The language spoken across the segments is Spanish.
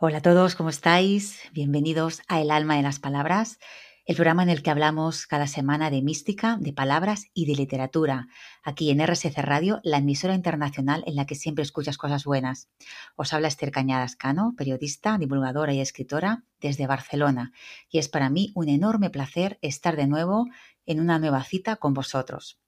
Hola a todos, ¿cómo estáis? Bienvenidos a El alma de las palabras, el programa en el que hablamos cada semana de mística, de palabras y de literatura, aquí en RSC Radio, la emisora internacional en la que siempre escuchas cosas buenas. Os habla Esther Cañadas Cano, periodista, divulgadora y escritora desde Barcelona, y es para mí un enorme placer estar de nuevo en una nueva cita con vosotros.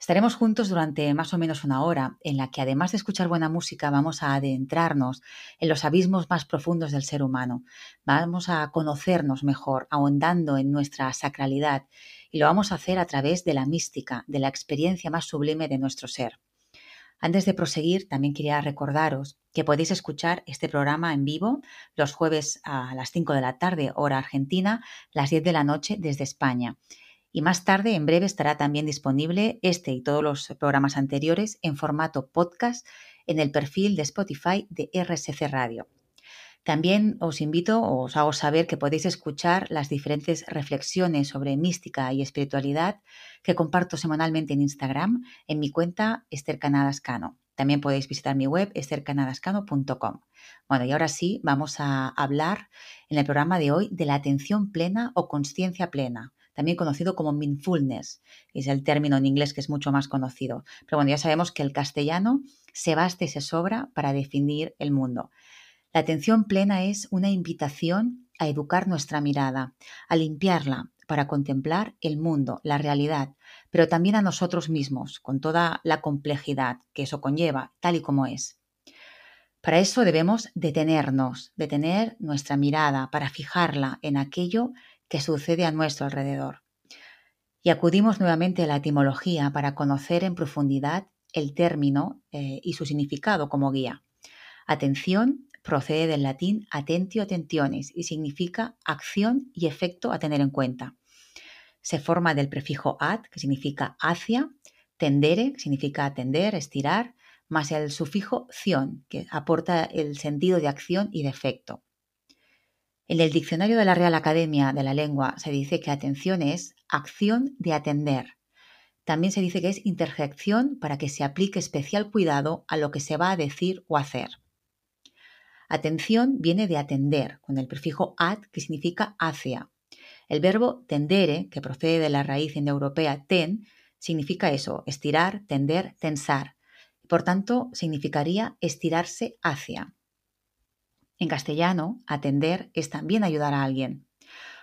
Estaremos juntos durante más o menos una hora, en la que además de escuchar buena música, vamos a adentrarnos en los abismos más profundos del ser humano. Vamos a conocernos mejor, ahondando en nuestra sacralidad, y lo vamos a hacer a través de la mística, de la experiencia más sublime de nuestro ser. Antes de proseguir, también quería recordaros que podéis escuchar este programa en vivo los jueves a las 5 de la tarde, hora argentina, las 10 de la noche desde España. Y más tarde, en breve, estará también disponible este y todos los programas anteriores en formato podcast en el perfil de Spotify de RSC Radio. También os invito o os hago saber que podéis escuchar las diferentes reflexiones sobre mística y espiritualidad que comparto semanalmente en Instagram en mi cuenta Esther Canadascano. También podéis visitar mi web estercanadascano.com. Bueno, y ahora sí, vamos a hablar en el programa de hoy de la atención plena o conciencia plena también conocido como mindfulness, es el término en inglés que es mucho más conocido. Pero bueno, ya sabemos que el castellano se basta y se sobra para definir el mundo. La atención plena es una invitación a educar nuestra mirada, a limpiarla para contemplar el mundo, la realidad, pero también a nosotros mismos, con toda la complejidad que eso conlleva, tal y como es. Para eso debemos detenernos, detener nuestra mirada para fijarla en aquello que sucede a nuestro alrededor. Y acudimos nuevamente a la etimología para conocer en profundidad el término eh, y su significado como guía. Atención procede del latín atentio attentiones y significa acción y efecto a tener en cuenta. Se forma del prefijo at, que significa hacia, tendere, que significa atender, estirar, más el sufijo ción, que aporta el sentido de acción y de efecto. En el diccionario de la Real Academia de la Lengua se dice que atención es acción de atender. También se dice que es interjección para que se aplique especial cuidado a lo que se va a decir o hacer. Atención viene de atender, con el prefijo at, que significa hacia. El verbo tendere, que procede de la raíz indoeuropea ten, significa eso, estirar, tender, tensar. Por tanto, significaría estirarse hacia. En castellano, atender es también ayudar a alguien.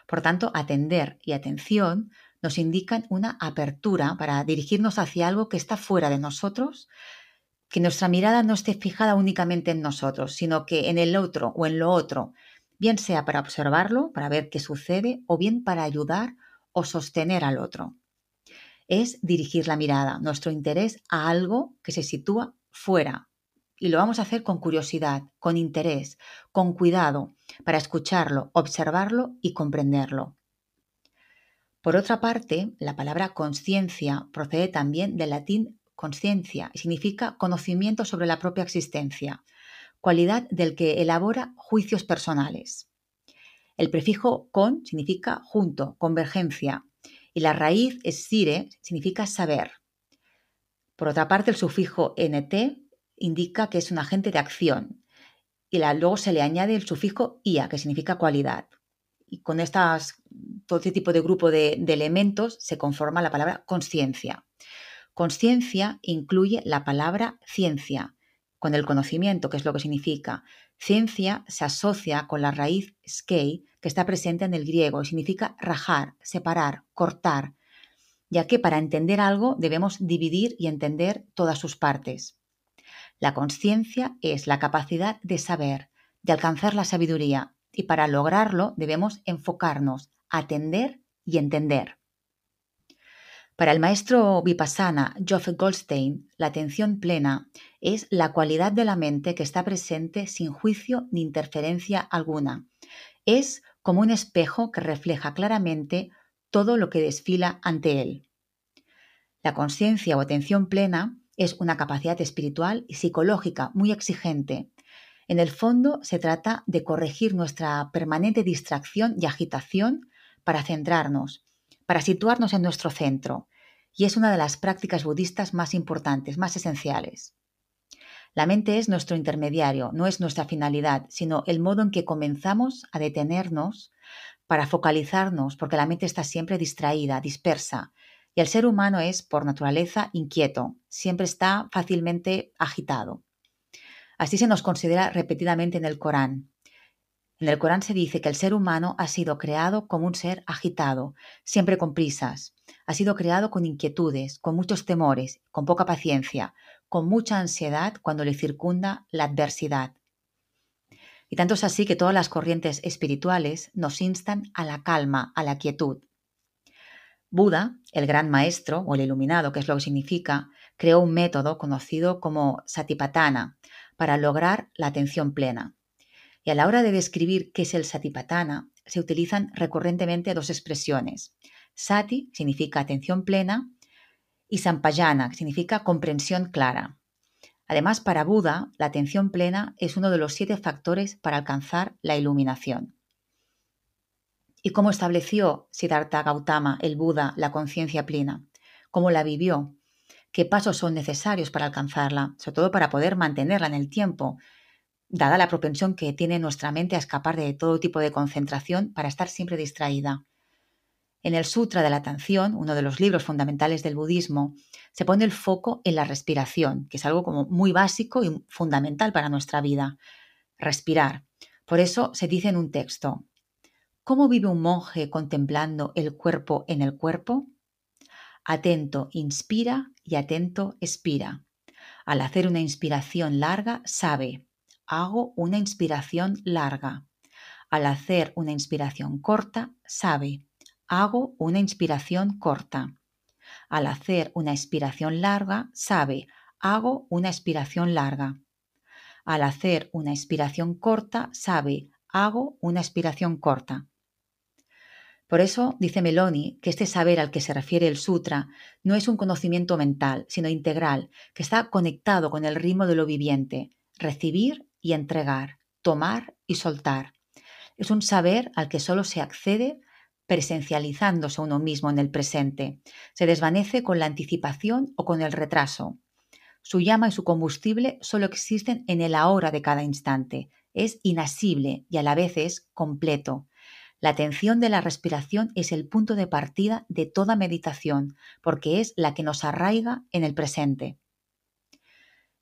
Por tanto, atender y atención nos indican una apertura para dirigirnos hacia algo que está fuera de nosotros, que nuestra mirada no esté fijada únicamente en nosotros, sino que en el otro o en lo otro, bien sea para observarlo, para ver qué sucede, o bien para ayudar o sostener al otro. Es dirigir la mirada, nuestro interés a algo que se sitúa fuera, y lo vamos a hacer con curiosidad, con interés, con cuidado, para escucharlo, observarlo y comprenderlo. Por otra parte, la palabra conciencia procede también del latín conciencia y significa conocimiento sobre la propia existencia, cualidad del que elabora juicios personales. El prefijo con significa junto, convergencia, y la raíz es sire, significa saber. Por otra parte, el sufijo nt indica que es un agente de acción y luego se le añade el sufijo ia, que significa cualidad. Y con estas, todo este tipo de grupo de, de elementos se conforma la palabra conciencia. Conciencia incluye la palabra ciencia, con el conocimiento, que es lo que significa. Ciencia se asocia con la raíz skei, que está presente en el griego y significa rajar, separar, cortar, ya que para entender algo debemos dividir y entender todas sus partes. La conciencia es la capacidad de saber, de alcanzar la sabiduría, y para lograrlo debemos enfocarnos, atender y entender. Para el maestro vipassana Geoff Goldstein, la atención plena es la cualidad de la mente que está presente sin juicio ni interferencia alguna. Es como un espejo que refleja claramente todo lo que desfila ante él. La conciencia o atención plena es una capacidad espiritual y psicológica muy exigente. En el fondo se trata de corregir nuestra permanente distracción y agitación para centrarnos, para situarnos en nuestro centro, y es una de las prácticas budistas más importantes, más esenciales. La mente es nuestro intermediario, no es nuestra finalidad, sino el modo en que comenzamos a detenernos para focalizarnos, porque la mente está siempre distraída, dispersa, y el ser humano es, por naturaleza, inquieto, siempre está fácilmente agitado. Así se nos considera repetidamente en el Corán. En el Corán se dice que el ser humano ha sido creado como un ser agitado, siempre con prisas. Ha sido creado con inquietudes, con muchos temores, con poca paciencia, con mucha ansiedad cuando le circunda la adversidad. Y tanto es así que todas las corrientes espirituales nos instan a la calma, a la quietud. Buda, el gran maestro o el iluminado, que es lo que significa, creó un método conocido como Satipatthana para lograr la atención plena. Y a la hora de describir qué es el Satipatthana, se utilizan recurrentemente dos expresiones. Sati significa atención plena y Sampayana significa comprensión clara. Además, para Buda, la atención plena es uno de los siete factores para alcanzar la iluminación. ¿Y cómo estableció Siddhartha Gautama, el Buda, la conciencia plena? ¿Cómo la vivió? ¿Qué pasos son necesarios para alcanzarla? Sobre todo para poder mantenerla en el tiempo, dada la propensión que tiene nuestra mente a escapar de todo tipo de concentración para estar siempre distraída. En el Sutra de la Atención, uno de los libros fundamentales del budismo, se pone el foco en la respiración, que es algo como muy básico y fundamental para nuestra vida. Respirar. Por eso se dice en un texto, ¿Cómo vive un monje contemplando el cuerpo en el cuerpo? Atento inspira y atento expira. Al hacer una inspiración larga, sabe, hago una inspiración larga. Al hacer una inspiración corta, sabe, hago una inspiración corta. Al hacer una expiración larga, sabe, hago una expiración larga. Al hacer una expiración corta, sabe, hago una expiración corta. Por eso dice Meloni que este saber al que se refiere el sutra no es un conocimiento mental, sino integral, que está conectado con el ritmo de lo viviente, recibir y entregar, tomar y soltar. Es un saber al que solo se accede presencializándose uno mismo en el presente. Se desvanece con la anticipación o con el retraso. Su llama y su combustible solo existen en el ahora de cada instante. Es inasible y a la vez es completo. La atención de la respiración es el punto de partida de toda meditación, porque es la que nos arraiga en el presente.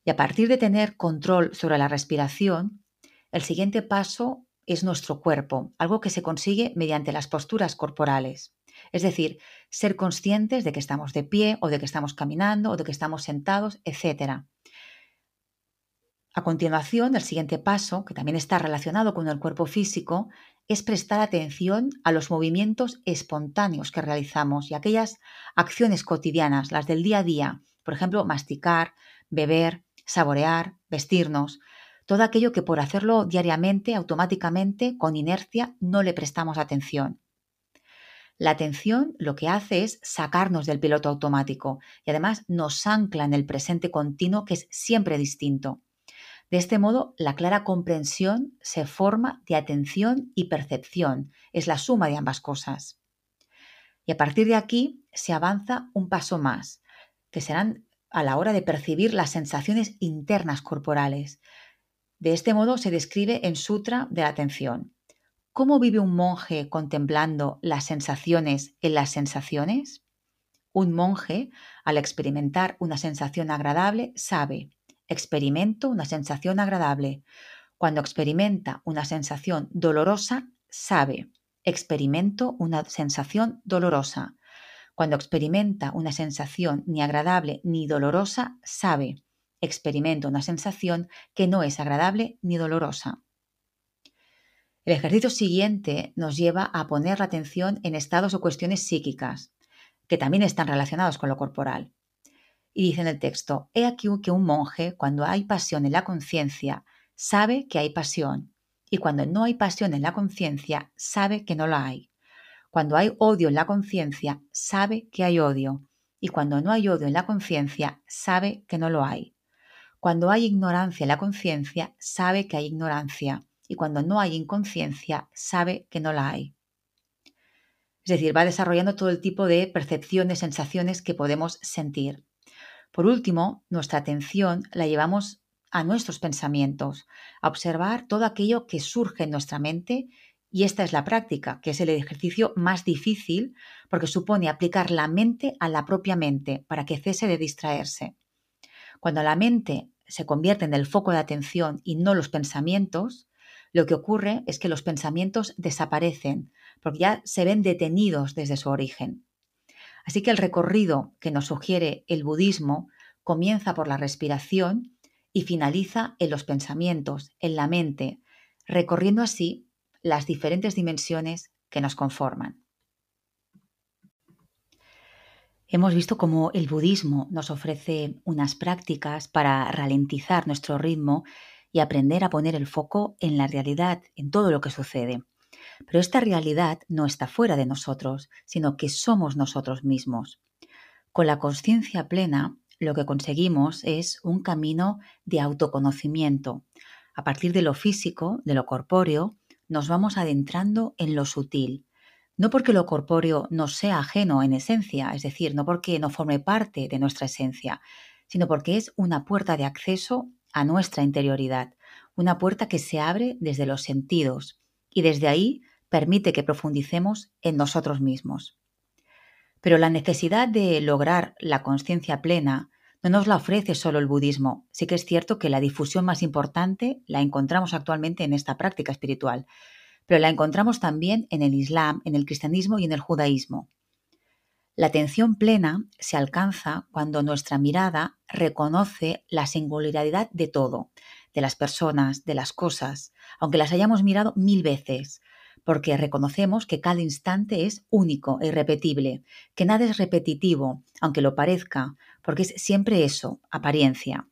Y a partir de tener control sobre la respiración, el siguiente paso es nuestro cuerpo, algo que se consigue mediante las posturas corporales. Es decir, ser conscientes de que estamos de pie o de que estamos caminando o de que estamos sentados, etc. A continuación, el siguiente paso, que también está relacionado con el cuerpo físico, es prestar atención a los movimientos espontáneos que realizamos y aquellas acciones cotidianas, las del día a día, por ejemplo, masticar, beber, saborear, vestirnos, todo aquello que por hacerlo diariamente, automáticamente, con inercia, no le prestamos atención. La atención lo que hace es sacarnos del piloto automático y además nos ancla en el presente continuo que es siempre distinto. De este modo, la clara comprensión se forma de atención y percepción, es la suma de ambas cosas. Y a partir de aquí se avanza un paso más, que serán a la hora de percibir las sensaciones internas corporales. De este modo se describe en Sutra de la Atención. ¿Cómo vive un monje contemplando las sensaciones en las sensaciones? Un monje, al experimentar una sensación agradable, sabe, experimento una sensación agradable. Cuando experimenta una sensación dolorosa, sabe, experimento una sensación dolorosa. Cuando experimenta una sensación ni agradable ni dolorosa, sabe, experimento una sensación que no es agradable ni dolorosa. El ejercicio siguiente nos lleva a poner la atención en estados o cuestiones psíquicas, que también están relacionados con lo corporal. Y dice en el texto, he aquí que un monje, cuando hay pasión en la conciencia, sabe que hay pasión, y cuando no hay pasión en la conciencia, sabe que no la hay. Cuando hay odio en la conciencia, sabe que hay odio, y cuando no hay odio en la conciencia, sabe que no lo hay. Cuando hay ignorancia en la conciencia, sabe que hay ignorancia, y cuando no hay inconsciencia, sabe que no la hay. Es decir, va desarrollando todo el tipo de percepciones, sensaciones que podemos sentir. Por último, nuestra atención la llevamos a nuestros pensamientos, a observar todo aquello que surge en nuestra mente y esta es la práctica, que es el ejercicio más difícil porque supone aplicar la mente a la propia mente para que cese de distraerse. Cuando la mente se convierte en el foco de atención y no los pensamientos, lo que ocurre es que los pensamientos desaparecen porque ya se ven detenidos desde su origen. Así que el recorrido que nos sugiere el budismo comienza por la respiración y finaliza en los pensamientos, en la mente, recorriendo así las diferentes dimensiones que nos conforman. Hemos visto cómo el budismo nos ofrece unas prácticas para ralentizar nuestro ritmo y aprender a poner el foco en la realidad, en todo lo que sucede. Pero esta realidad no está fuera de nosotros, sino que somos nosotros mismos. Con la conciencia plena, lo que conseguimos es un camino de autoconocimiento. A partir de lo físico, de lo corpóreo, nos vamos adentrando en lo sutil. No porque lo corpóreo no sea ajeno en esencia, es decir, no porque no forme parte de nuestra esencia, sino porque es una puerta de acceso a nuestra interioridad, una puerta que se abre desde los sentidos y desde ahí permite que profundicemos en nosotros mismos. Pero la necesidad de lograr la conciencia plena no nos la ofrece solo el budismo. Sí que es cierto que la difusión más importante la encontramos actualmente en esta práctica espiritual, pero la encontramos también en el Islam, en el cristianismo y en el judaísmo. La atención plena se alcanza cuando nuestra mirada reconoce la singularidad de todo, de las personas, de las cosas, aunque las hayamos mirado mil veces, porque reconocemos que cada instante es único e irrepetible, que nada es repetitivo, aunque lo parezca, porque es siempre eso, apariencia.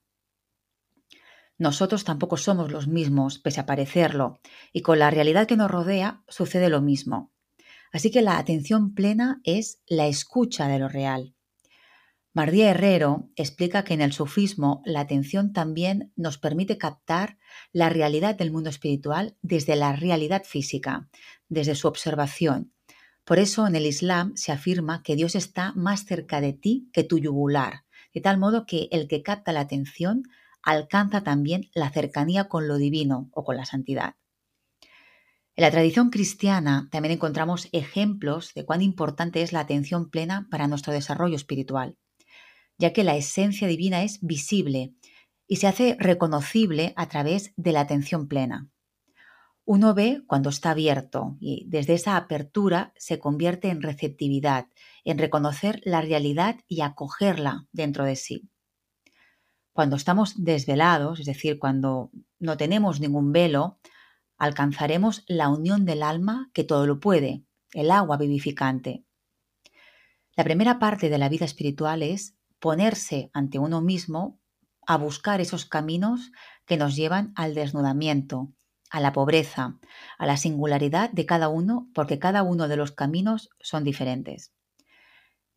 Nosotros tampoco somos los mismos, pese a parecerlo, y con la realidad que nos rodea sucede lo mismo. Así que la atención plena es la escucha de lo real. Mardía Herrero explica que en el sufismo la atención también nos permite captar la realidad del mundo espiritual desde la realidad física, desde su observación, por eso en el Islam se afirma que Dios está más cerca de ti que tu yugular, de tal modo que el que capta la atención alcanza también la cercanía con lo divino o con la santidad. En la tradición cristiana también encontramos ejemplos de cuán importante es la atención plena para nuestro desarrollo espiritual, ya que la esencia divina es visible y se hace reconocible a través de la atención plena. Uno ve cuando está abierto y desde esa apertura se convierte en receptividad, en reconocer la realidad y acogerla dentro de sí. Cuando estamos desvelados, es decir, cuando no tenemos ningún velo, alcanzaremos la unión del alma que todo lo puede, el agua vivificante. La primera parte de la vida espiritual es ponerse ante uno mismo a buscar esos caminos que nos llevan al desnudamiento, a la pobreza, a la singularidad de cada uno, porque cada uno de los caminos son diferentes.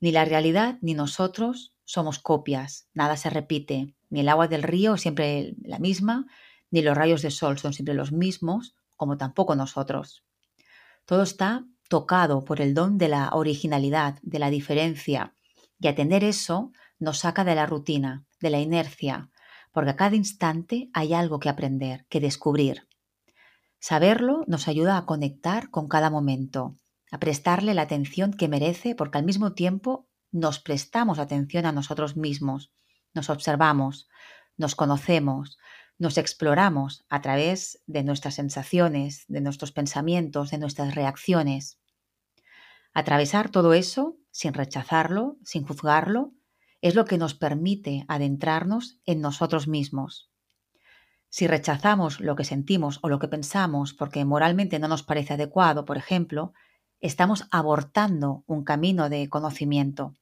Ni la realidad ni nosotros somos copias, nada se repite, ni el agua del río es siempre la misma, ni los rayos de sol son siempre los mismos, como tampoco nosotros. Todo está tocado por el don de la originalidad, de la diferencia, y atender eso nos saca de la rutina, de la inercia, porque a cada instante hay algo que aprender, que descubrir. Saberlo nos ayuda a conectar con cada momento, a prestarle la atención que merece porque al mismo tiempo nos prestamos atención a nosotros mismos, nos observamos, nos conocemos, nos exploramos a través de nuestras sensaciones, de nuestros pensamientos, de nuestras reacciones. Atravesar todo eso sin rechazarlo, sin juzgarlo, es lo que nos permite adentrarnos en nosotros mismos. Si rechazamos lo que sentimos o lo que pensamos porque moralmente no nos parece adecuado, por ejemplo, estamos abortando un camino de conocimiento.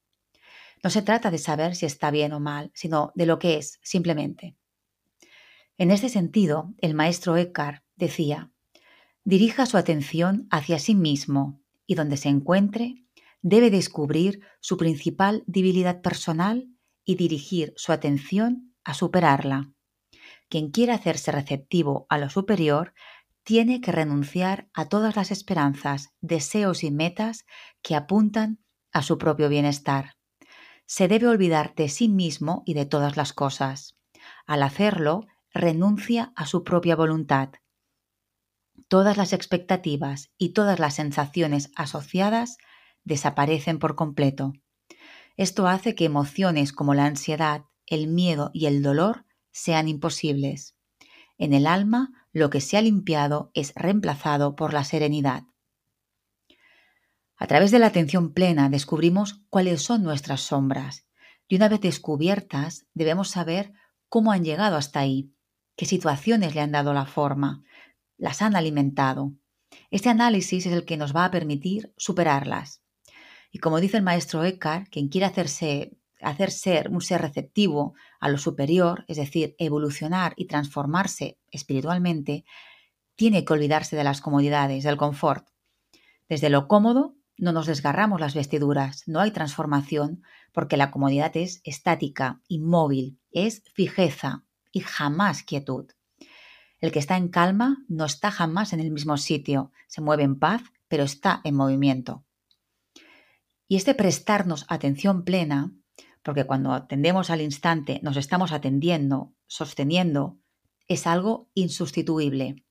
No se trata de saber si está bien o mal, sino de lo que es, simplemente. En este sentido, el maestro Eckhart decía, dirija su atención hacia sí mismo y donde se encuentre, debe descubrir su principal debilidad personal y dirigir su atención a superarla. Quien quiera hacerse receptivo a lo superior tiene que renunciar a todas las esperanzas, deseos y metas que apuntan a su propio bienestar. Se debe olvidar de sí mismo y de todas las cosas. Al hacerlo, renuncia a su propia voluntad. Todas las expectativas y todas las sensaciones asociadas desaparecen por completo. Esto hace que emociones como la ansiedad, el miedo y el dolor sean imposibles. En el alma, lo que se ha limpiado es reemplazado por la serenidad. A través de la atención plena descubrimos cuáles son nuestras sombras y una vez descubiertas debemos saber cómo han llegado hasta ahí, qué situaciones le han dado la forma, las han alimentado. Este análisis es el que nos va a permitir superarlas. Y como dice el maestro Eckhart, quien quiere hacerse, hacer ser un ser receptivo a lo superior, es decir, evolucionar y transformarse espiritualmente, tiene que olvidarse de las comodidades, del confort. Desde lo cómodo no nos desgarramos las vestiduras, no hay transformación, porque la comodidad es estática, inmóvil, es fijeza y jamás quietud. El que está en calma no está jamás en el mismo sitio, se mueve en paz, pero está en movimiento. Y este prestarnos atención plena, porque cuando atendemos al instante nos estamos atendiendo, sosteniendo, es algo insustituible.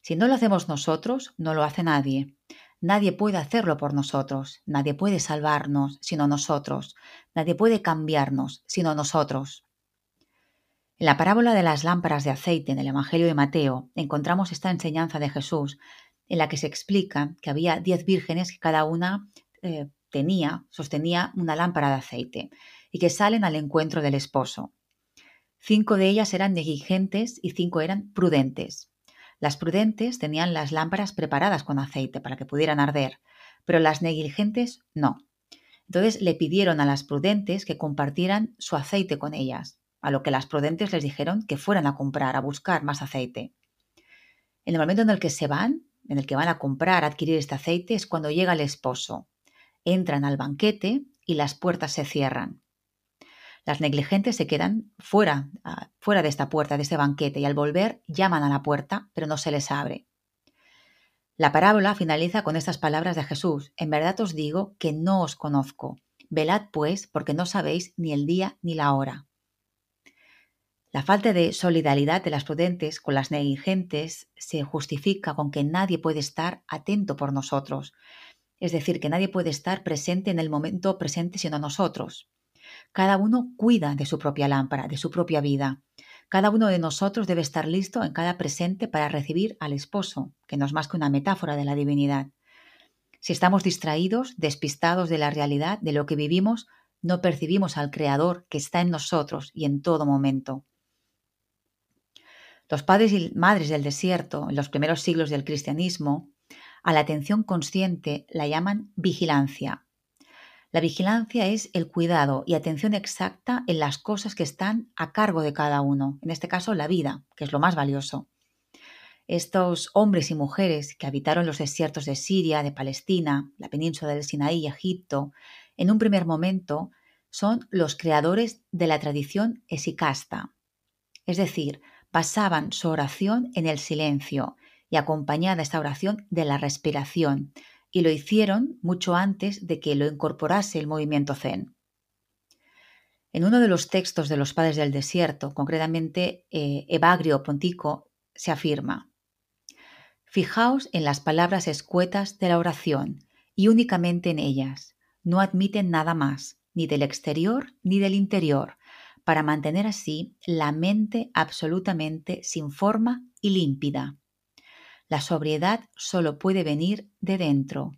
Si no lo hacemos nosotros, no lo hace nadie. Nadie puede hacerlo por nosotros, nadie puede salvarnos sino nosotros, nadie puede cambiarnos sino nosotros. En la parábola de las lámparas de aceite en el Evangelio de Mateo encontramos esta enseñanza de Jesús en la que se explica que había diez vírgenes que cada una eh, tenía, sostenía una lámpara de aceite y que salen al encuentro del esposo. Cinco de ellas eran negligentes y cinco eran prudentes. Las prudentes tenían las lámparas preparadas con aceite para que pudieran arder, pero las negligentes no. Entonces le pidieron a las prudentes que compartieran su aceite con ellas, a lo que las prudentes les dijeron que fueran a comprar, a buscar más aceite. En el momento en el que se van, en el que van a comprar, a adquirir este aceite, es cuando llega el esposo. Entran al banquete y las puertas se cierran. Las negligentes se quedan fuera, ah, fuera de esta puerta, de este banquete, y al volver llaman a la puerta, pero no se les abre. La parábola finaliza con estas palabras de Jesús. En verdad os digo que no os conozco. Velad pues, porque no sabéis ni el día ni la hora. La falta de solidaridad de las prudentes con las negligentes se justifica con que nadie puede estar atento por nosotros, es decir, que nadie puede estar presente en el momento presente sino nosotros. Cada uno cuida de su propia lámpara, de su propia vida. Cada uno de nosotros debe estar listo en cada presente para recibir al esposo, que no es más que una metáfora de la divinidad. Si estamos distraídos, despistados de la realidad, de lo que vivimos, no percibimos al Creador que está en nosotros y en todo momento. Los padres y madres del desierto, en los primeros siglos del cristianismo, a la atención consciente la llaman vigilancia, la vigilancia es el cuidado y atención exacta en las cosas que están a cargo de cada uno, en este caso la vida, que es lo más valioso. Estos hombres y mujeres que habitaron los desiertos de Siria, de Palestina, la península del Sinaí y Egipto, en un primer momento son los creadores de la tradición esicasta. Es decir, basaban su oración en el silencio y acompañada esta oración de la respiración, y lo hicieron mucho antes de que lo incorporase el movimiento zen. En uno de los textos de los padres del desierto, concretamente eh, Evagrio Pontico, se afirma, Fijaos en las palabras escuetas de la oración y únicamente en ellas. No admiten nada más, ni del exterior ni del interior, para mantener así la mente absolutamente sin forma y límpida. La sobriedad solo puede venir de dentro.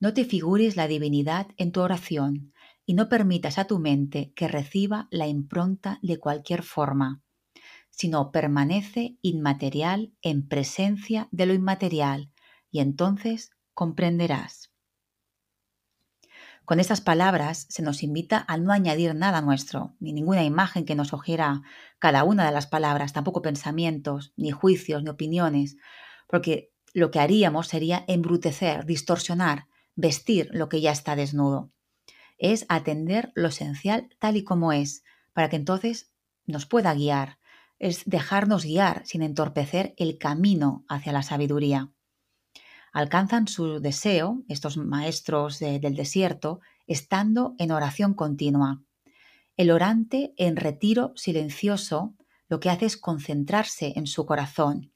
No te figures la divinidad en tu oración y no permitas a tu mente que reciba la impronta de cualquier forma, sino permanece inmaterial en presencia de lo inmaterial y entonces comprenderás. Con estas palabras se nos invita a no añadir nada nuestro, ni ninguna imagen que nos sugiera cada una de las palabras, tampoco pensamientos, ni juicios, ni opiniones, porque lo que haríamos sería embrutecer, distorsionar, vestir lo que ya está desnudo. Es atender lo esencial tal y como es, para que entonces nos pueda guiar, es dejarnos guiar sin entorpecer el camino hacia la sabiduría. Alcanzan su deseo, estos maestros del desierto, estando en oración continua. El orante en retiro silencioso lo que hace es concentrarse en su corazón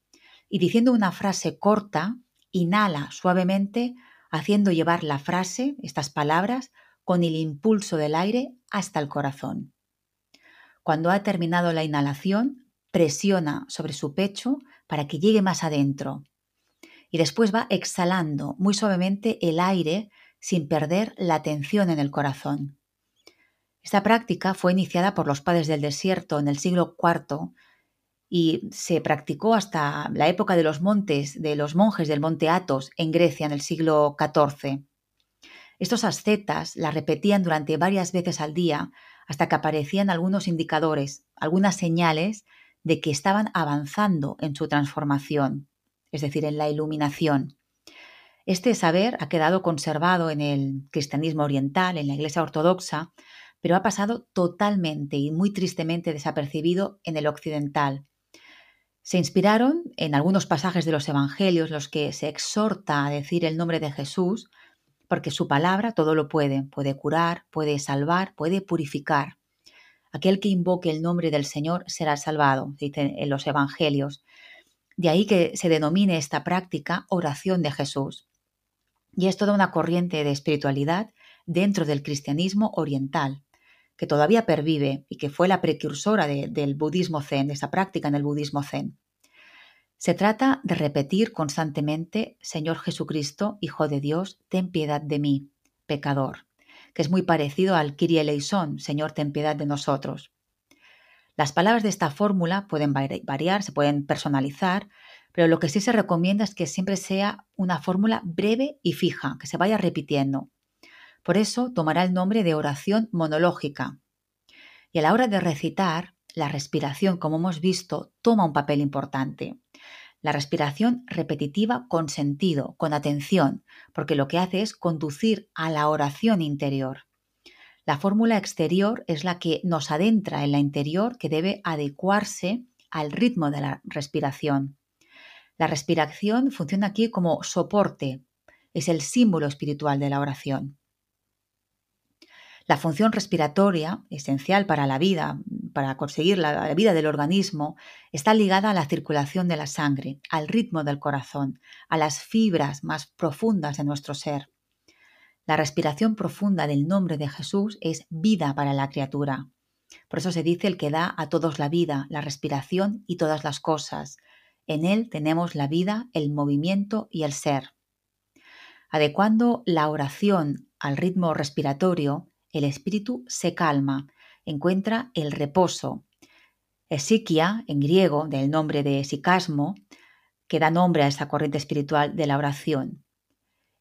y diciendo una frase corta, inhala suavemente, haciendo llevar la frase, estas palabras, con el impulso del aire hasta el corazón. Cuando ha terminado la inhalación, presiona sobre su pecho para que llegue más adentro. Y después va exhalando muy suavemente el aire sin perder la tensión en el corazón. Esta práctica fue iniciada por los padres del desierto en el siglo IV y se practicó hasta la época de los montes, de los monjes del monte Athos en Grecia en el siglo XIV. Estos ascetas la repetían durante varias veces al día hasta que aparecían algunos indicadores, algunas señales de que estaban avanzando en su transformación, es decir, en la iluminación. Este saber ha quedado conservado en el cristianismo oriental, en la Iglesia ortodoxa, pero ha pasado totalmente y muy tristemente desapercibido en el occidental. Se inspiraron en algunos pasajes de los Evangelios los que se exhorta a decir el nombre de Jesús, porque su palabra todo lo puede, puede curar, puede salvar, puede purificar. Aquel que invoque el nombre del Señor será salvado, dicen en los Evangelios. De ahí que se denomine esta práctica oración de Jesús. Y es toda una corriente de espiritualidad dentro del cristianismo oriental que todavía pervive y que fue la precursora del budismo zen, de esa práctica en el budismo zen. Se trata de repetir constantemente, Señor Jesucristo, Hijo de Dios, ten piedad de mí, pecador, que es muy parecido al Kyrie eleison, Señor, ten piedad de nosotros. Las palabras de esta fórmula pueden variar, se pueden personalizar, pero lo que sí se recomienda es que siempre sea una fórmula breve y fija, que se vaya repitiendo. Por eso tomará el nombre de oración monológica. Y a la hora de recitar, la respiración, como hemos visto, toma un papel importante. La respiración repetitiva con sentido, con atención, porque lo que hace es conducir a la oración interior. La fórmula exterior es la que nos adentra en la interior que debe adecuarse al ritmo de la respiración. La respiración funciona aquí como soporte, es el símbolo espiritual de la oración. La función respiratoria, esencial para la vida, para conseguir la, vida del organismo, está ligada a la circulación de la sangre, al ritmo del corazón, a las fibras más profundas de nuestro ser. La respiración profunda del nombre de Jesús es vida para la criatura. Por eso se dice el que da a todos la vida, la respiración y todas las cosas. En él tenemos la vida, el movimiento y el ser. Adecuando la oración al ritmo respiratorio, el espíritu se calma, encuentra el reposo. Esiquia, en griego, del nombre de sicasmo, que da nombre a esa corriente espiritual de la oración.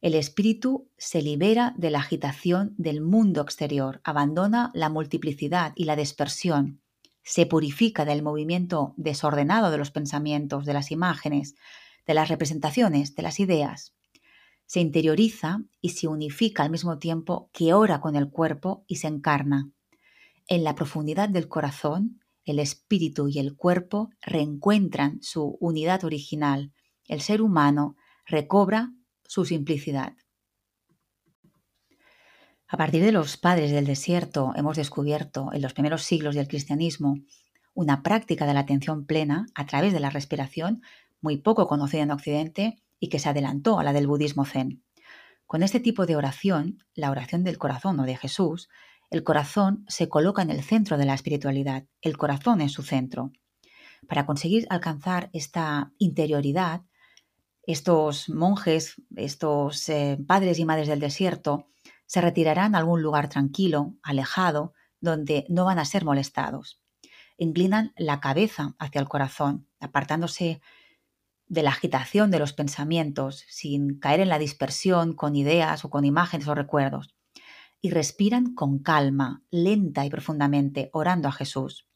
El espíritu se libera de la agitación del mundo exterior, abandona la multiplicidad y la dispersión, se purifica del movimiento desordenado de los pensamientos, de las imágenes, de las representaciones, de las ideas se interioriza y se unifica al mismo tiempo que ora con el cuerpo y se encarna. En la profundidad del corazón, el espíritu y el cuerpo reencuentran su unidad original. El ser humano recobra su simplicidad. A partir de los padres del desierto hemos descubierto en los primeros siglos del cristianismo una práctica de la atención plena a través de la respiración muy poco conocida en Occidente y que se adelantó a la del budismo zen. Con este tipo de oración, la oración del corazón o de Jesús, el corazón se coloca en el centro de la espiritualidad, el corazón en su centro. Para conseguir alcanzar esta interioridad, estos monjes, estos eh, padres y madres del desierto, se retirarán a algún lugar tranquilo, alejado, donde no van a ser molestados. Inclinan la cabeza hacia el corazón, apartándose de la agitación de los pensamientos, sin caer en la dispersión con ideas o con imágenes o recuerdos. Y respiran con calma, lenta y profundamente, orando a Jesús.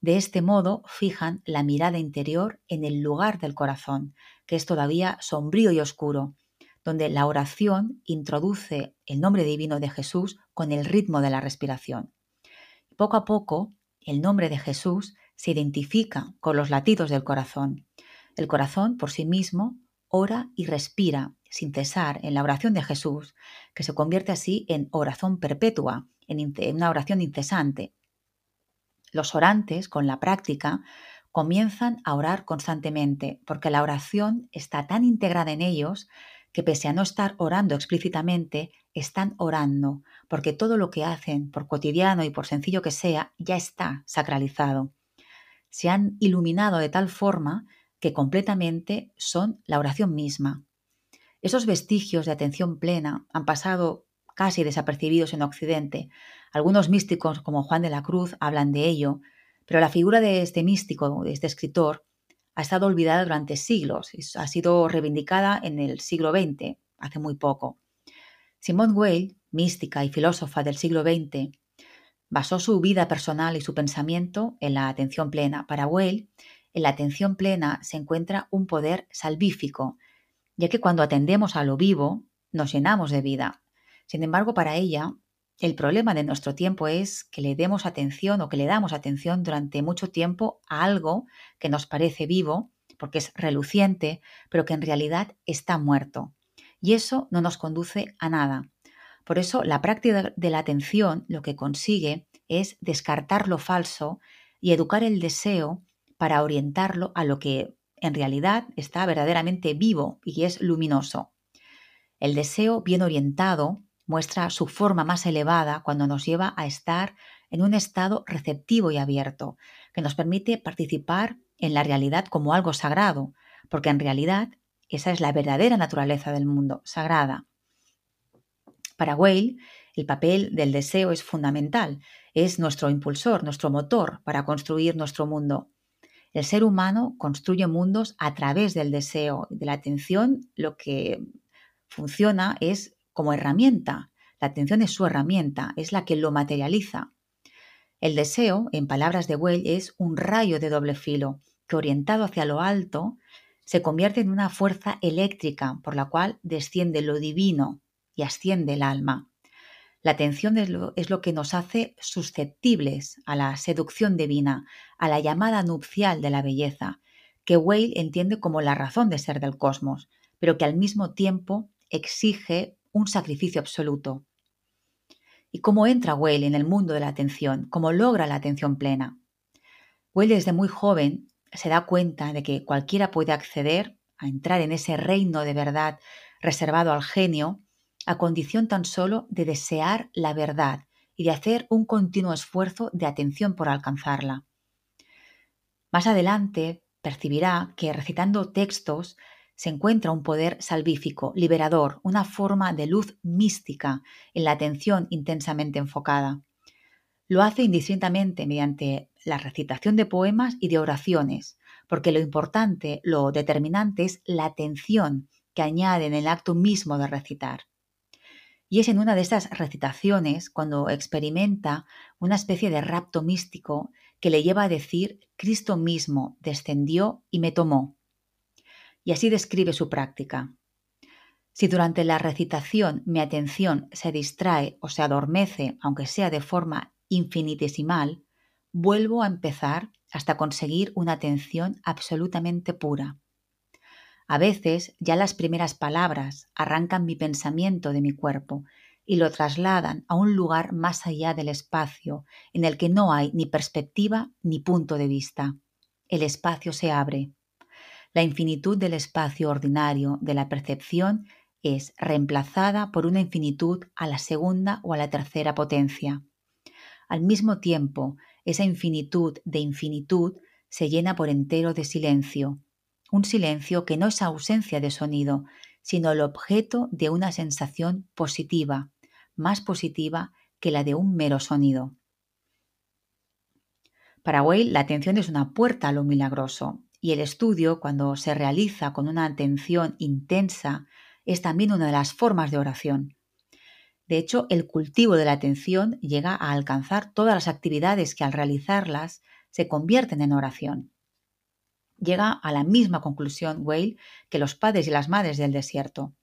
De este modo fijan la mirada interior en el lugar del corazón, que es todavía sombrío y oscuro, donde la oración introduce el nombre divino de Jesús con el ritmo de la respiración. Poco a poco, el nombre de Jesús se identifica con los latidos del corazón el corazón por sí mismo ora y respira sin cesar en la oración de Jesús, que se convierte así en oración perpetua, en una oración incesante. Los orantes, con la práctica, comienzan a orar constantemente, porque la oración está tan integrada en ellos que pese a no estar orando explícitamente, están orando, porque todo lo que hacen, por cotidiano y por sencillo que sea, ya está sacralizado. Se han iluminado de tal forma que completamente son la oración misma. Esos vestigios de atención plena han pasado casi desapercibidos en Occidente. Algunos místicos como Juan de la Cruz hablan de ello, pero la figura de este místico, de este escritor, ha estado olvidada durante siglos y ha sido reivindicada en el siglo XX, hace muy poco. Simone Weil, mística y filósofa del siglo XX, basó su vida personal y su pensamiento en la atención plena. Para Weil, en la atención plena se encuentra un poder salvífico, ya que cuando atendemos a lo vivo, nos llenamos de vida. Sin embargo, para ella, el problema de nuestro tiempo es que le demos atención o que le damos atención durante mucho tiempo a algo que nos parece vivo, porque es reluciente, pero que en realidad está muerto. Y eso no nos conduce a nada. Por eso la práctica de la atención lo que consigue es descartar lo falso y educar el deseo para orientarlo a lo que en realidad está verdaderamente vivo y es luminoso. El deseo bien orientado muestra su forma más elevada cuando nos lleva a estar en un estado receptivo y abierto, que nos permite participar en la realidad como algo sagrado, porque en realidad esa es la verdadera naturaleza del mundo, sagrada. Para Weil, el papel del deseo es fundamental, es nuestro impulsor, nuestro motor para construir nuestro mundo. El ser humano construye mundos a través del deseo, de la atención, lo que funciona es como herramienta. La atención es su herramienta, es la que lo materializa. El deseo, en palabras de Weil, es un rayo de doble filo que orientado hacia lo alto se convierte en una fuerza eléctrica por la cual desciende lo divino y asciende el alma. La atención es lo, que nos hace susceptibles a la seducción divina, a la llamada nupcial de la belleza, que Weil entiende como la razón de ser del cosmos, pero que al mismo tiempo exige un sacrificio absoluto. ¿Y cómo entra Weil en el mundo de la atención? ¿Cómo logra la atención plena? Weil desde muy joven se da cuenta de que cualquiera puede acceder a entrar en ese reino de verdad reservado al genio a condición tan solo de desear la verdad y de hacer un continuo esfuerzo de atención por alcanzarla. Más adelante percibirá que recitando textos se encuentra un poder salvífico, liberador, una forma de luz mística en la atención intensamente enfocada. Lo hace indistintamente mediante la recitación de poemas y de oraciones, porque lo importante, lo determinante es la atención que añade en el acto mismo de recitar. Y es en una de estas recitaciones cuando experimenta una especie de rapto místico que le lleva a decir, Cristo mismo descendió y me tomó, y así describe su práctica. Si durante la recitación mi atención se distrae o se adormece, aunque sea de forma infinitesimal, vuelvo a empezar hasta conseguir una atención absolutamente pura. A veces ya las primeras palabras arrancan mi pensamiento de mi cuerpo y lo trasladan a un lugar más allá del espacio, en el que no hay ni perspectiva ni punto de vista. El espacio se abre, la infinitud del espacio ordinario de la percepción es reemplazada por una infinitud a la segunda o a la tercera potencia. Al mismo tiempo, esa infinitud de infinitud se llena por entero de silencio, un silencio que no es ausencia de sonido, sino el objeto de una sensación positiva, más positiva que la de un mero sonido. Para Weil, la atención es una puerta a lo milagroso, y el estudio, cuando se realiza con una atención intensa, es también una de las formas de oración. De hecho, el cultivo de la atención llega a alcanzar todas las actividades que al realizarlas se convierten en oración. Llega a la misma conclusión Weil que los padres y las madres del desierto.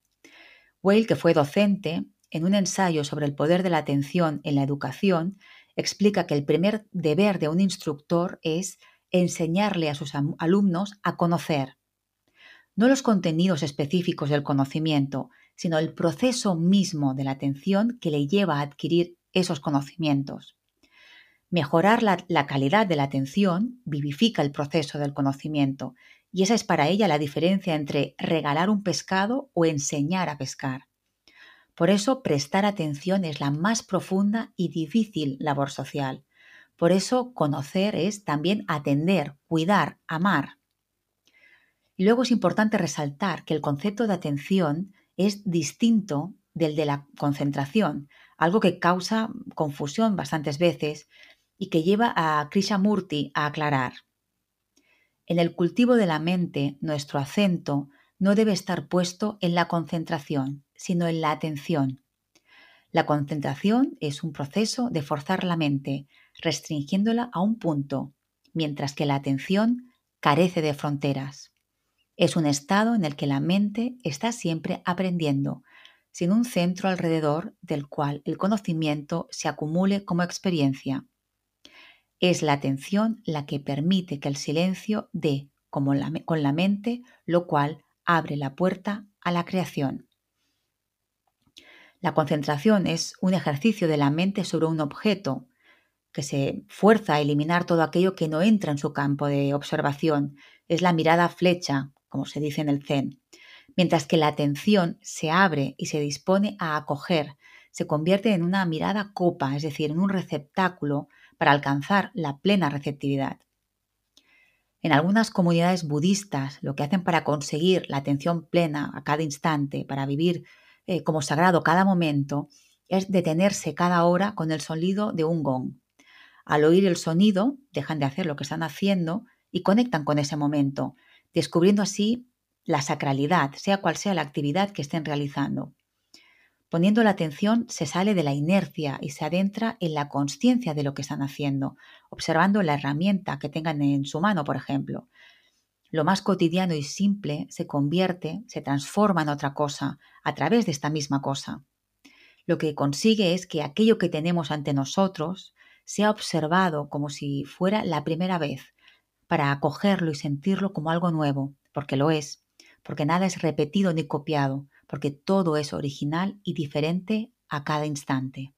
Weil, que fue docente, en un ensayo sobre el poder de la atención en la educación, explica que el primer deber de un instructor es enseñarle a sus alumnos a conocer, no los contenidos específicos del conocimiento, sino el proceso mismo de la atención que le lleva a adquirir esos conocimientos. Mejorar la, calidad de la atención vivifica el proceso del conocimiento y esa es para ella la diferencia entre regalar un pescado o enseñar a pescar. Por eso prestar atención es la más profunda y difícil labor social. Por eso conocer es también atender, cuidar, amar. Luego es importante resaltar que el concepto de atención es distinto del de la concentración, algo que causa confusión bastantes veces y que lleva a Krishnamurti a aclarar. En el cultivo de la mente, nuestro acento no debe estar puesto en la concentración, sino en la atención. La concentración es un proceso de forzar la mente, restringiéndola a un punto, mientras que la atención carece de fronteras. Es un estado en el que la mente está siempre aprendiendo, sin un centro alrededor del cual el conocimiento se acumule como experiencia. Es la atención la que permite que el silencio dé con la mente, lo cual abre la puerta a la creación. La concentración es un ejercicio de la mente sobre un objeto que se fuerza a eliminar todo aquello que no entra en su campo de observación. Es la mirada flecha, como se dice en el Zen. Mientras que la atención se abre y se dispone a acoger, se convierte en una mirada copa, es decir, en un receptáculo para alcanzar la plena receptividad. En algunas comunidades budistas, lo que hacen para conseguir la atención plena a cada instante, para vivir eh, como sagrado cada momento, es detenerse cada hora con el sonido de un gong. Al oír el sonido, dejan de hacer lo que están haciendo y conectan con ese momento, descubriendo así la sacralidad, sea cual sea la actividad que estén realizando. Poniendo la atención se sale de la inercia y se adentra en la conciencia de lo que están haciendo, observando la herramienta que tengan en su mano, por ejemplo. Lo más cotidiano y simple se convierte, se transforma en otra cosa a través de esta misma cosa. Lo que consigue es que aquello que tenemos ante nosotros sea observado como si fuera la primera vez, para acogerlo y sentirlo como algo nuevo, porque lo es, porque nada es repetido ni copiado, porque todo es original y diferente a cada instante.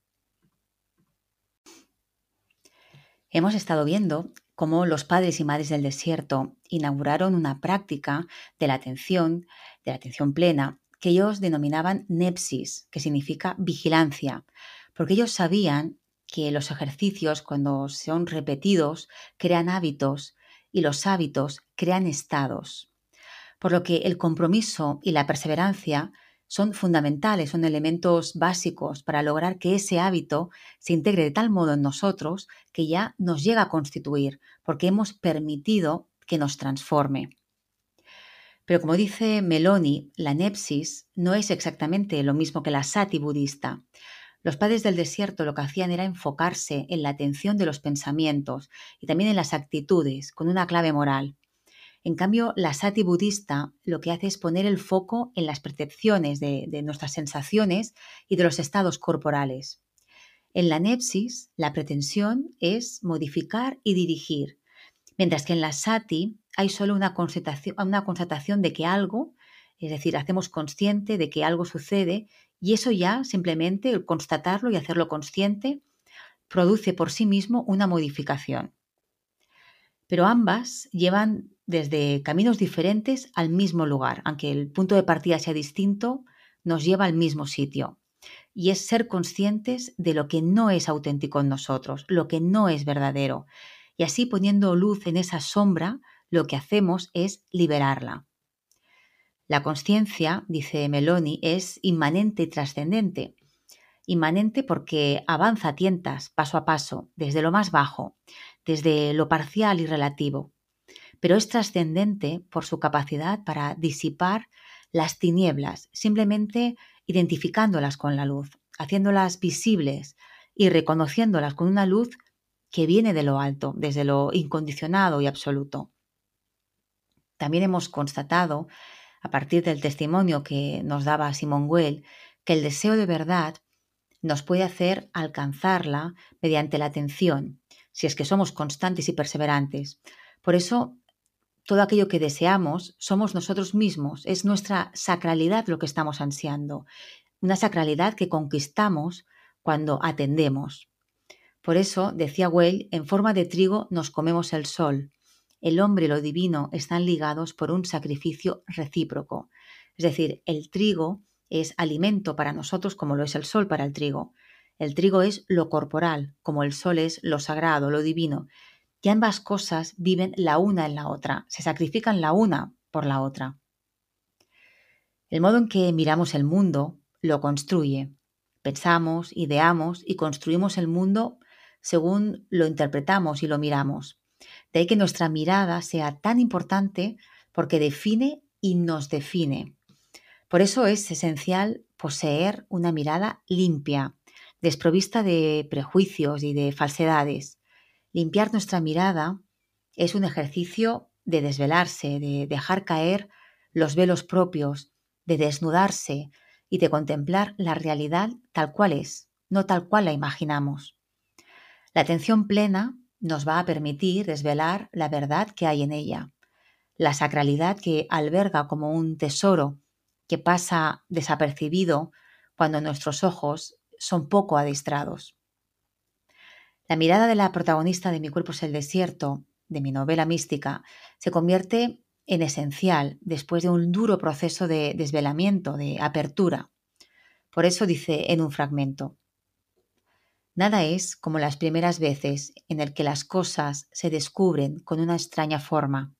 Hemos estado viendo cómo los padres y madres del desierto inauguraron una práctica de la atención, de la atención plena, que ellos denominaban nepsis, que significa vigilancia, porque ellos sabían que los ejercicios, cuando son repetidos, crean hábitos y los hábitos crean estados por lo que el compromiso y la perseverancia son fundamentales, son elementos básicos para lograr que ese hábito se integre de tal modo en nosotros que ya nos llega a constituir, porque hemos permitido que nos transforme. Pero como dice Meloni, la nepsis no es exactamente lo mismo que la sati budista. Los padres del desierto lo que hacían era enfocarse en la atención de los pensamientos y también en las actitudes, con una clave moral. En cambio, la sati budista lo que hace es poner el foco en las percepciones de, nuestras sensaciones y de los estados corporales. En la nepsis, la pretensión es modificar y dirigir, mientras que en la sati hay solo una constatación, una constatación de que algo, es decir, hacemos consciente de que algo sucede y eso ya simplemente el constatarlo y hacerlo consciente produce por sí mismo una modificación. Pero ambas llevan desde caminos diferentes al mismo lugar, aunque el punto de partida sea distinto, nos lleva al mismo sitio. Y es ser conscientes de lo que no es auténtico en nosotros, lo que no es verdadero. Y así poniendo luz en esa sombra, lo que hacemos es liberarla. La conciencia, dice Meloni, es inmanente y trascendente. Inmanente porque avanza a tientas, paso a paso, desde lo más bajo, desde lo parcial y relativo pero es trascendente por su capacidad para disipar las tinieblas, simplemente identificándolas con la luz, haciéndolas visibles y reconociéndolas con una luz que viene de lo alto, desde lo incondicionado y absoluto. También hemos constatado, a partir del testimonio que nos daba Simón Well, que el deseo de verdad nos puede hacer alcanzarla mediante la atención, si es que somos constantes y perseverantes. Por eso todo aquello que deseamos somos nosotros mismos, es nuestra sacralidad lo que estamos ansiando, una sacralidad que conquistamos cuando atendemos. Por eso, decía Weil, en forma de trigo nos comemos el sol. El hombre y lo divino están ligados por un sacrificio recíproco. Es decir, el trigo es alimento para nosotros como lo es el sol para el trigo. El trigo es lo corporal, como el sol es lo sagrado, lo divino. Y ambas cosas viven la una en la otra, se sacrifican la una por la otra. El modo en que miramos el mundo lo construye. Pensamos, ideamos y construimos el mundo según lo interpretamos y lo miramos. De ahí que nuestra mirada sea tan importante porque define y nos define. Por eso es esencial poseer una mirada limpia, desprovista de prejuicios y de falsedades. Limpiar nuestra mirada es un ejercicio de desvelarse, de dejar caer los velos propios, de desnudarse y de contemplar la realidad tal cual es, no tal cual la imaginamos. La atención plena nos va a permitir desvelar la verdad que hay en ella, la sacralidad que alberga como un tesoro que pasa desapercibido cuando nuestros ojos son poco adiestrados. La mirada de la protagonista de Mi cuerpo es el desierto, de mi novela mística, se convierte en esencial después de un duro proceso de desvelamiento, de apertura. Por eso dice en un fragmento, Nada es como las primeras veces en el que las cosas se descubren con una extraña forma.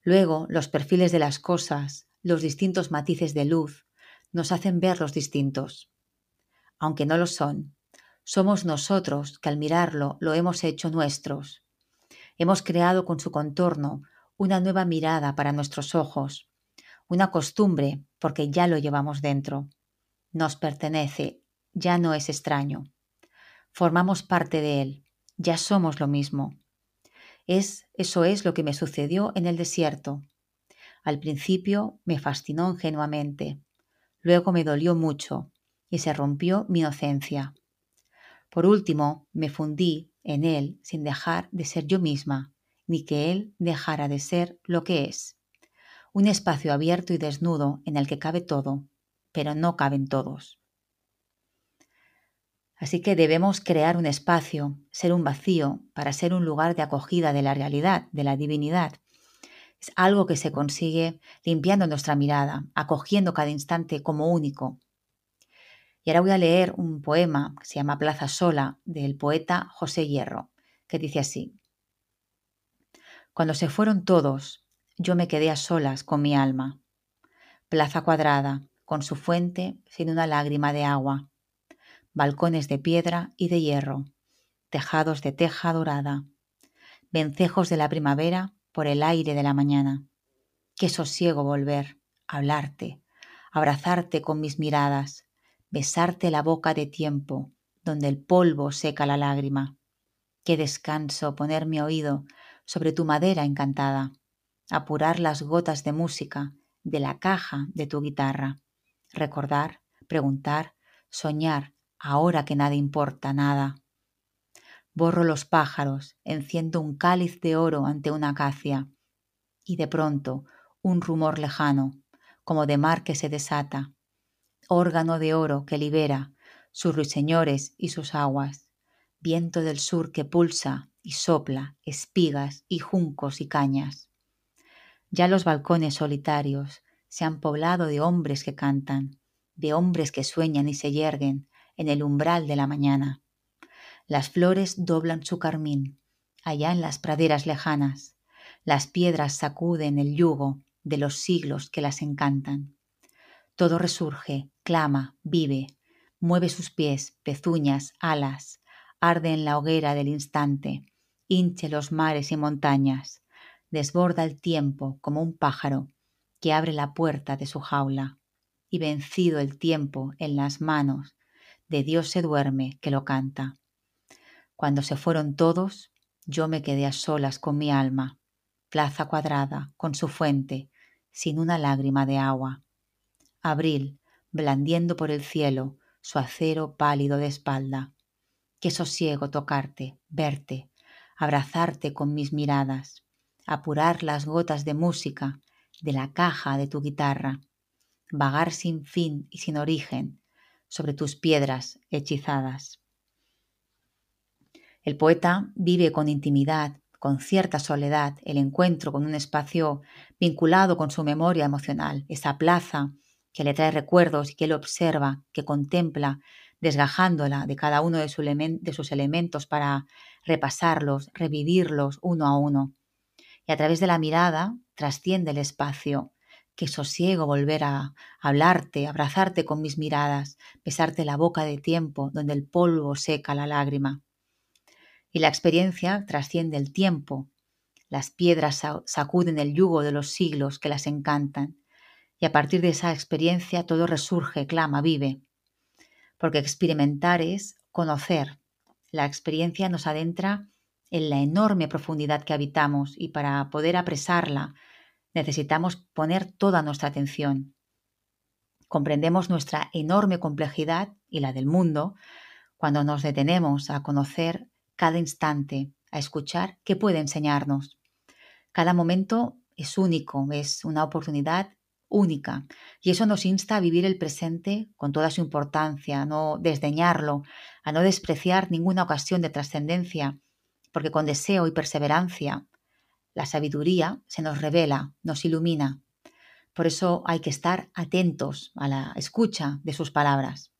Luego, los perfiles de las cosas, los distintos matices de luz, nos hacen verlos distintos. Aunque no lo son, somos nosotros que al mirarlo lo hemos hecho nuestros. Hemos creado con su contorno una nueva mirada para nuestros ojos, una costumbre porque ya lo llevamos dentro. Nos pertenece, ya no es extraño formamos parte de él, ya somos lo mismo. Es, eso es lo que me sucedió en el desierto. Al principio me fascinó ingenuamente, luego me dolió mucho y se rompió mi inocencia. Por último, me fundí en él sin dejar de ser yo misma, ni que él dejara de ser lo que es. Un espacio abierto y desnudo en el que cabe todo, pero no caben todos. Así que debemos crear un espacio, ser un vacío, para ser un lugar de acogida de la realidad, de la divinidad. Es algo que se consigue limpiando nuestra mirada, acogiendo cada instante como único. Y ahora voy a leer un poema que se llama Plaza Sola del poeta José Hierro, que dice así. Cuando se fueron todos, yo me quedé a solas con mi alma. Plaza cuadrada, con su fuente sin una lágrima de agua balcones de piedra y de hierro, tejados de teja dorada, vencejos de la primavera por el aire de la mañana. Qué sosiego volver, hablarte, abrazarte con mis miradas, besarte la boca de tiempo, donde el polvo seca la lágrima. Qué descanso poner mi oído sobre tu madera encantada, apurar las gotas de música de la caja de tu guitarra, recordar, preguntar, soñar ahora que nada importa, nada. Borro los pájaros, enciendo un cáliz de oro ante una acacia, y de pronto un rumor lejano, como de mar que se desata, órgano de oro que libera sus ruiseñores y sus aguas, viento del sur que pulsa y sopla espigas y juncos y cañas. Ya los balcones solitarios se han poblado de hombres que cantan, de hombres que sueñan y se yerguen, en el umbral de la mañana. Las flores doblan su carmín, allá en las praderas lejanas. Las piedras sacuden el yugo de los siglos que las encantan. Todo resurge, clama, vive, mueve sus pies, pezuñas, alas, arde en la hoguera del instante, hinche los mares y montañas, desborda el tiempo como un pájaro que abre la puerta de su jaula, y vencido el tiempo en las manos de Dios se duerme que lo canta. Cuando se fueron todos, yo me quedé a solas con mi alma, plaza cuadrada, con su fuente, sin una lágrima de agua. Abril, blandiendo por el cielo su acero pálido de espalda. Qué sosiego tocarte, verte, abrazarte con mis miradas, apurar las gotas de música de la caja de tu guitarra, vagar sin fin y sin origen, sobre tus piedras hechizadas. El poeta vive con intimidad, con cierta soledad, el encuentro con un espacio vinculado con su memoria emocional, esa plaza que le trae recuerdos y que él observa, que contempla, desgajándola de cada uno de, sus elementos para repasarlos, revivirlos uno a uno. Y a través de la mirada trasciende el espacio. Qué sosiego volver a hablarte, abrazarte con mis miradas, besarte la boca de tiempo donde el polvo seca la lágrima. Y la experiencia trasciende el tiempo. Las piedras sacuden el yugo de los siglos que las encantan. Y a partir de esa experiencia todo resurge, clama, vive porque experimentar es conocer. La experiencia nos adentra en la enorme profundidad que habitamos y para poder apresarla necesitamos poner toda nuestra atención. Comprendemos nuestra enorme complejidad y la del mundo cuando nos detenemos a conocer cada instante, a escuchar qué puede enseñarnos. Cada momento es único, es una oportunidad única. Y eso nos insta a vivir el presente con toda su importancia, a no desdeñarlo, a no despreciar ninguna ocasión de trascendencia, porque con deseo y perseverancia la sabiduría se nos revela, nos ilumina. Por eso hay que estar atentos a la escucha de sus palabras.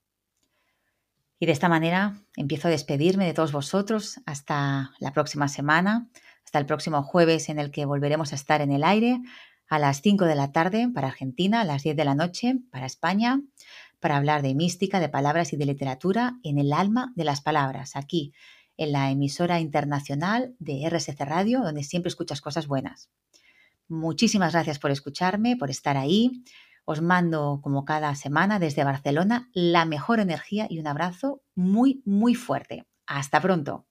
Y de esta manera empiezo a despedirme de todos vosotros hasta la próxima semana, hasta el próximo jueves en el que volveremos a estar en el aire a las 5 de la tarde para Argentina, a las 10 de la noche para España, para hablar de mística, de palabras y de literatura en el alma de las palabras, aquí en la emisora internacional de RSC Radio, donde siempre escuchas cosas buenas. Muchísimas gracias por escucharme, por estar ahí. Os mando, como cada semana, desde Barcelona, la mejor energía y un abrazo muy, muy fuerte. Hasta pronto.